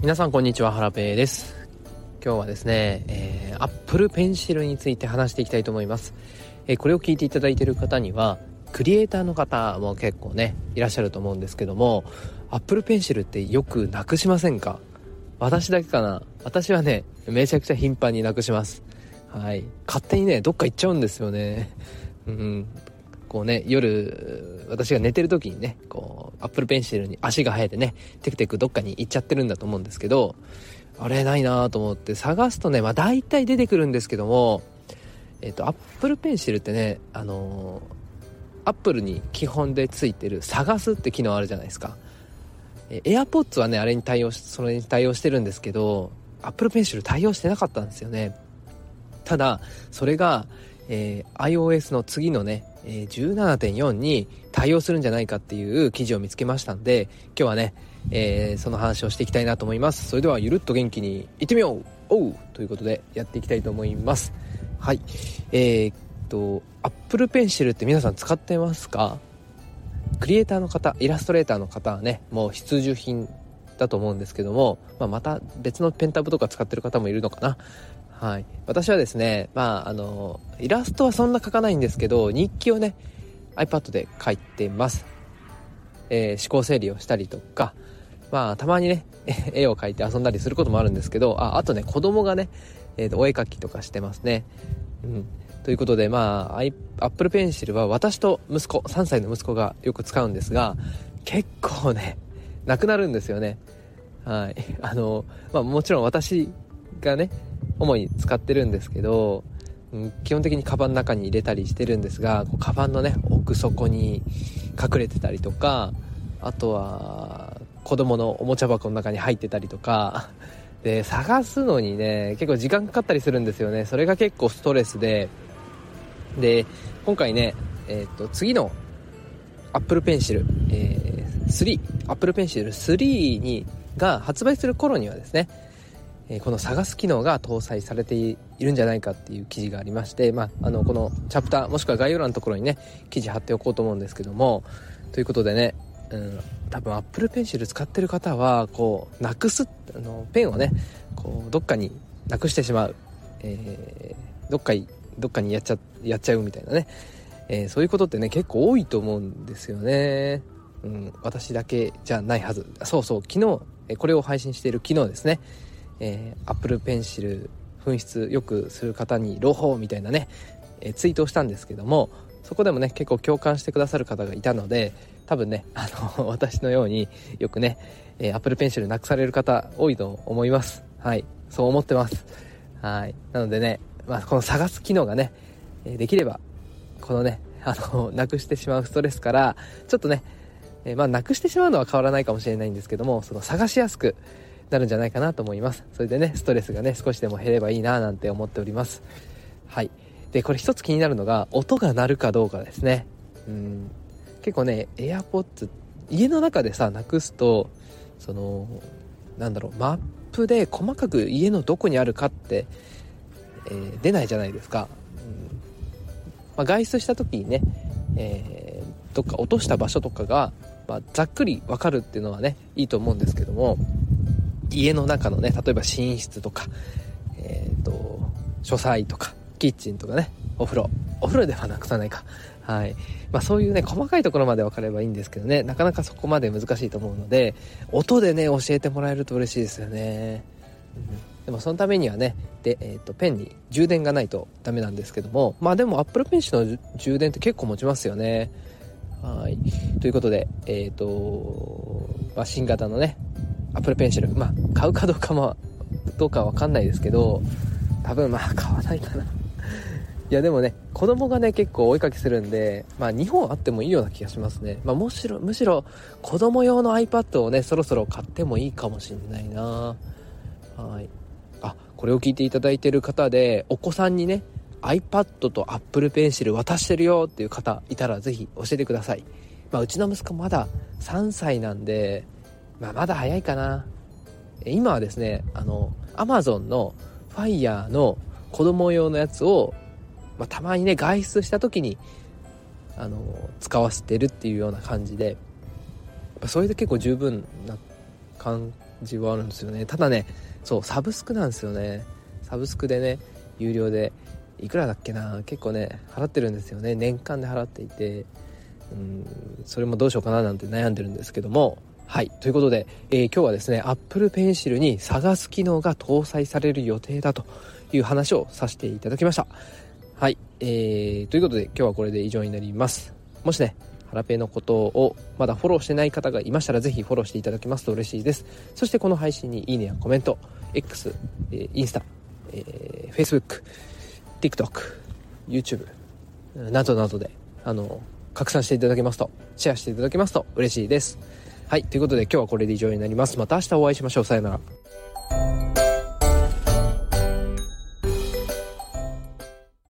皆さんこんにちはハラペーです。今日はですね、えー、Apple Pencil について話していきたいと思います、えー、これを聞いていただいている方にはクリエイターの方も結構ねいらっしゃると思うんですけども Apple Pencil ってよくなくしませんか？私だけかな？私はねめちゃくちゃ頻繁になくします。はい。勝手にねどっか行っちゃうんですよね。うん。こうね夜私が寝てる時にねこうアップルペンシルに足が生えてねテクテクどっかに行っちゃってるんだと思うんですけどあれないなと思って探すとねまあ大体出てくるんですけどもえっ、とアップルペンシルってねあのアップルに基本でついてる探すって機能あるじゃないですか。え AirPods はねあれに対応しそれに対応してるんですけどアップルペンシル対応してなかったんですよね。ただそれがえー、iOS の次のね、え、17.4に対応するんじゃないかっていう記事を見つけましたんで今日はね、えー、その話をしていきたいなと思います。それではゆるっと元気にいってみよう。おう！ということでやっていきたいと思います。はい。えー、っと Apple Pencil って皆さん使ってますか？クリエイターの方イラストレーターの方はねもう必需品だと思うんですけども、まあ、また別のペンタブとか使ってる方もいるのかな。はい、私はですねまああのイラストはそんな描かないんですけど日記をね iPad で書いてます、えー、思考整理をしたりとかまあたまにね 絵を描いて遊んだりすることもあるんですけどああとね子供がね、えー、お絵描きとかしてますね。うん。ということでまあ Apple Pencil は私と息子3歳の息子がよく使うんですが結構ねなくなるんですよね。はい。あのまあもちろん私がね主に使ってるんですけど、うん、基本的にカバンの中に入れたりしてるんですがこうカバンのね奥底に隠れてたりとかあとは子供のおもちゃ箱の中に入ってたりとか で探すのにね結構時間かかったりするんですよね。それが結構ストレスで。で今回ねえっ、と次の Apple Pencil、えー、3 Apple Pencil 3にが発売する頃にはですねこの探す機能が搭載されているんじゃないかっていう記事がありまして、まあ、あのこのチャプターもしくは概要欄のところにね記事貼っておこうと思うんですけどもということでね、うん、多分 Apple Pencil 使ってる方はこうなくすあのペンをねこうどっかになくしてしまう、えー、どっかにどっかにやっちゃやっちゃうみたいなね、えー、そういうことってね結構多いと思うんですよね。うん、私だけじゃないはず。そうそう昨日これを配信している昨日ですね。えー、Apple Pencil 紛失よくする方に朗報みたいなね、えー、ツイートをしたんですけどもそこでもね結構共感してくださる方がいたので多分ねあの 私のようによくね、えー、Apple Pencil なくされる方多いと思います。はい。そう思ってます。はい。なのでね、まあ、この探す機能がね、えできればこのねあの なくしてしまうストレスからちょっとね、えまあなくしてしまうのは変わらないかもしれないんですけどもその探しやすくなるんじゃないかなと思います。それでねストレスがね少しでも減ればいいななんて思っております。はい。でこれ一つ気になるのが音が鳴るかどうかですね。うん。結構ね AirPods 家の中でさなくすとそのなんだろうマップで細かく家のどこにあるかって、えー、出ないじゃないですか、うん。まあ、外出した時にね、えー、どっか落とした場所とかが、まあ、ざっくり分かるっていうのはねいいと思うんですけども家の中のね、例えば寝室とか、えっ、ー、と、書斎とか、キッチンとかね、お風呂。お風呂ではなくさないか。はい。まあそういうね、細かいところまで分かればいいんですけどね、なかなかそこまで難しいと思うので、音でね、教えてもらえると嬉しいですよね。うん、でもそのためにはね、で、えっ、ー、と、ペンに充電がないとダメなんですけども、まあでも Apple Pencil の充電って結構持ちますよね。はい。ということで、えっ、ー、と、まあ、新型のね、Apple Pencil まあ買うかどうかもどうかわかんないですけど多分まあ買わないかな。いやでもね子供がね結構追いかけするんでまあ2本あってもいいような気がしますね。まあむしろむしろ子供用の iPad をねそろそろ買ってもいいかもしんないな。はい。あこれを聞いていただいてる方でお子さんにね iPad と Apple Pencil 渡してるよっていう方いたらぜひ教えてください。まあうちの息子まだ3歳なんでまあ、まだ早いかな。今はですね、あの、アマゾンのファイヤーの子供用のやつを、まあ、たまにね、外出した時に、あの、使わせてるっていうような感じで、それで結構十分な感需要あるんですよね。ただねそうサブスクなんですよね。サブスクでね有料でいくらだっけな？結構ね払ってるんですよね。年間で払っていて。うんそれもどうしようかななんて悩んでるんですけども。はい。ということで、えー、今日はですね Apple Pencil に探す機能が搭載される予定だという話をさせていただきました。はい、えー、ということで今日はこれで以上になります。もしねハラペのことをまだフォローしてない方がいましたらぜひフォローしていただけますと嬉しいです。そしてこの配信にいいねやコメント X、えー、インスタ、えー、Facebook TikTok、YouTube などなどで、あの、拡散していただけますと、シェアしていただけますと嬉しいです。はい、ということで今日はこれで以上になります。また明日お会いしましょう。さよなら。